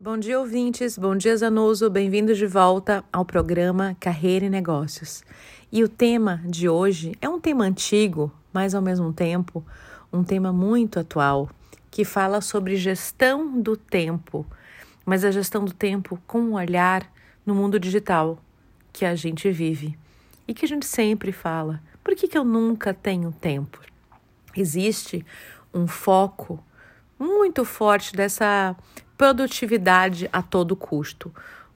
Bom dia, ouvintes. Bom dia, Zanoso. Bem-vindos de volta ao programa Carreira e Negócios. E o tema de hoje é um tema antigo, mas ao mesmo tempo um tema muito atual, que fala sobre gestão do tempo, mas a gestão do tempo com um olhar no mundo digital que a gente vive e que a gente sempre fala. Por que, que eu nunca tenho tempo? Existe um foco muito forte dessa produtividade a todo custo,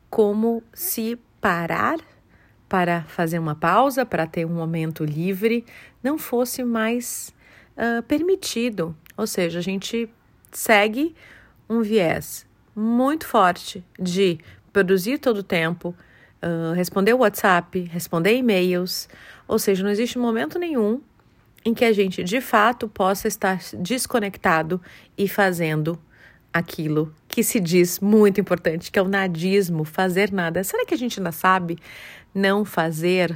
como se parar para fazer uma pausa, para ter um momento livre, não fosse mais uh, permitido. Ou seja, a gente segue um viés muito forte de produzir todo o tempo, uh, responder WhatsApp, responder e-mails, ou seja, não existe momento nenhum em que a gente de fato possa estar desconectado e fazendo aquilo que se diz muito importante, que é o nadismo, fazer nada. Será que a gente ainda sabe não fazer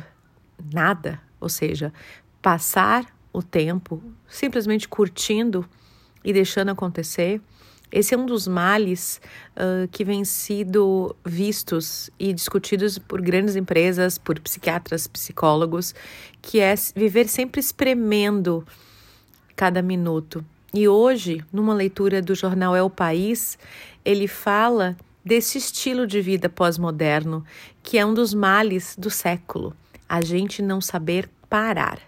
nada? Ou seja, passar o tempo simplesmente curtindo e deixando acontecer? Esse é um dos males uh, que vem sido vistos e discutidos por grandes empresas, por psiquiatras, psicólogos, que é viver sempre espremendo cada minuto. E hoje, numa leitura do jornal É o País, ele fala desse estilo de vida pós-moderno, que é um dos males do século, a gente não saber parar.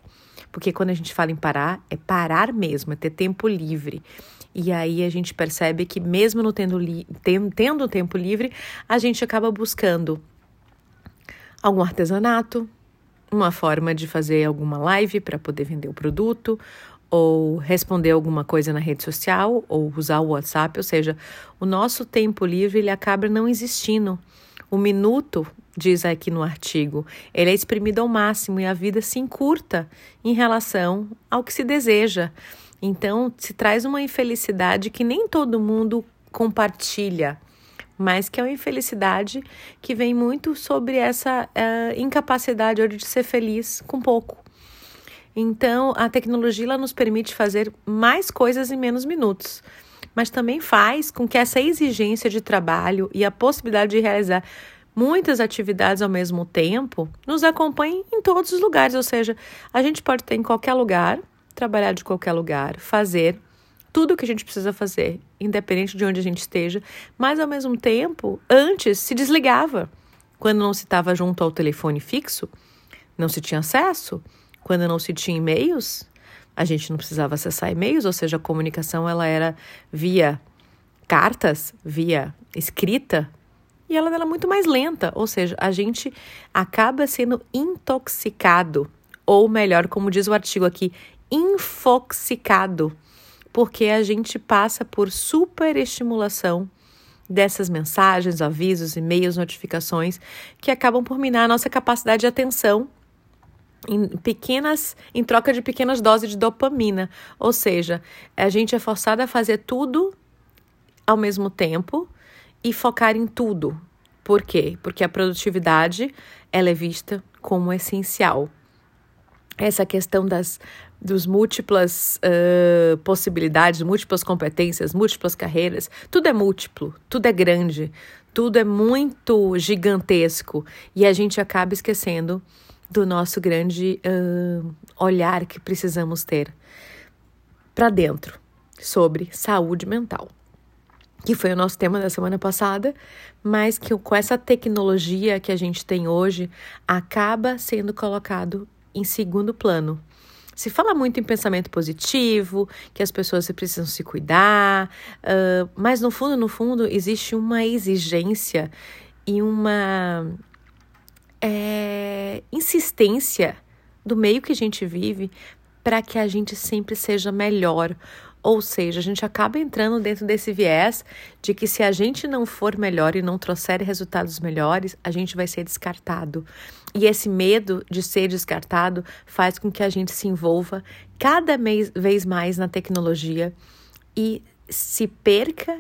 Porque quando a gente fala em parar, é parar mesmo, é ter tempo livre. E aí a gente percebe que mesmo não tendo, tendo, tendo tempo livre, a gente acaba buscando algum artesanato, uma forma de fazer alguma live para poder vender o produto, ou responder alguma coisa na rede social, ou usar o WhatsApp, ou seja, o nosso tempo livre ele acaba não existindo. O minuto, diz aqui no artigo, ele é exprimido ao máximo e a vida se encurta em relação ao que se deseja. Então, se traz uma infelicidade que nem todo mundo compartilha, mas que é uma infelicidade que vem muito sobre essa uh, incapacidade de ser feliz com pouco. Então, a tecnologia ela nos permite fazer mais coisas em menos minutos, mas também faz com que essa exigência de trabalho e a possibilidade de realizar muitas atividades ao mesmo tempo nos acompanhem em todos os lugares, ou seja, a gente pode ter em qualquer lugar, trabalhar de qualquer lugar, fazer tudo o que a gente precisa fazer, independente de onde a gente esteja, mas ao mesmo tempo, antes se desligava. Quando não se estava junto ao telefone fixo, não se tinha acesso. Quando não se tinha e-mails, a gente não precisava acessar e-mails, ou seja, a comunicação ela era via cartas, via escrita, e ela era muito mais lenta, ou seja, a gente acaba sendo intoxicado, ou melhor, como diz o artigo aqui, infoxicado, porque a gente passa por superestimulação dessas mensagens, avisos, e-mails, notificações que acabam por minar a nossa capacidade de atenção em pequenas em troca de pequenas doses de dopamina, ou seja, a gente é forçado a fazer tudo ao mesmo tempo e focar em tudo. Por quê? Porque a produtividade ela é vista como essencial. Essa questão das dos múltiplas uh, possibilidades, múltiplas competências, múltiplas carreiras, tudo é múltiplo, tudo é grande, tudo é muito gigantesco e a gente acaba esquecendo do nosso grande uh, olhar que precisamos ter para dentro sobre saúde mental, que foi o nosso tema da semana passada, mas que com essa tecnologia que a gente tem hoje acaba sendo colocado em segundo plano. Se fala muito em pensamento positivo, que as pessoas precisam se cuidar, uh, mas no fundo, no fundo, existe uma exigência e uma é, insistência do meio que a gente vive para que a gente sempre seja melhor. Ou seja, a gente acaba entrando dentro desse viés de que se a gente não for melhor e não trouxer resultados melhores, a gente vai ser descartado. E esse medo de ser descartado faz com que a gente se envolva cada vez mais na tecnologia e se perca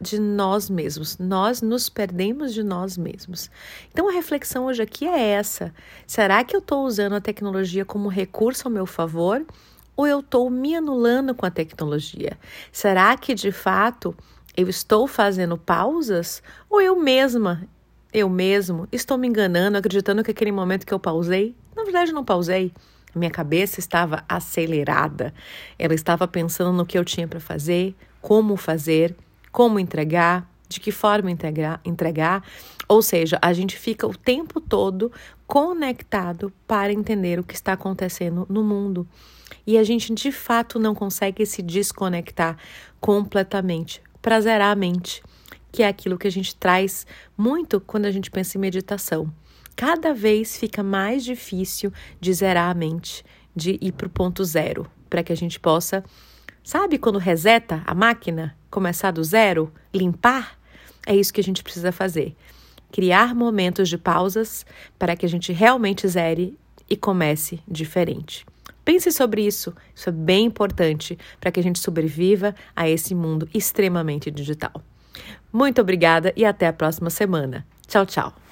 de nós mesmos. Nós nos perdemos de nós mesmos. Então a reflexão hoje aqui é essa: será que eu estou usando a tecnologia como recurso ao meu favor? Ou eu estou me anulando com a tecnologia? Será que de fato Eu estou fazendo pausas ou eu mesma, eu mesmo, estou me enganando, acreditando que aquele momento que eu pausei, na verdade não pausei. Minha cabeça estava acelerada. Ela estava pensando no que eu tinha para fazer, como fazer, como entregar, de que forma entregar, entregar. Ou seja, a gente fica o tempo todo conectado para entender o que está acontecendo no mundo. E a gente de fato não consegue se desconectar completamente para zerar a mente, que é aquilo que a gente traz muito quando a gente pensa em meditação. Cada vez fica mais difícil de zerar a mente, de ir para o ponto zero, para que a gente possa, sabe, quando reseta a máquina, começar do zero, limpar? É isso que a gente precisa fazer. Criar momentos de pausas para que a gente realmente zere e comece diferente. Pense sobre isso, isso é bem importante para que a gente sobreviva a esse mundo extremamente digital. Muito obrigada e até a próxima semana. Tchau, tchau.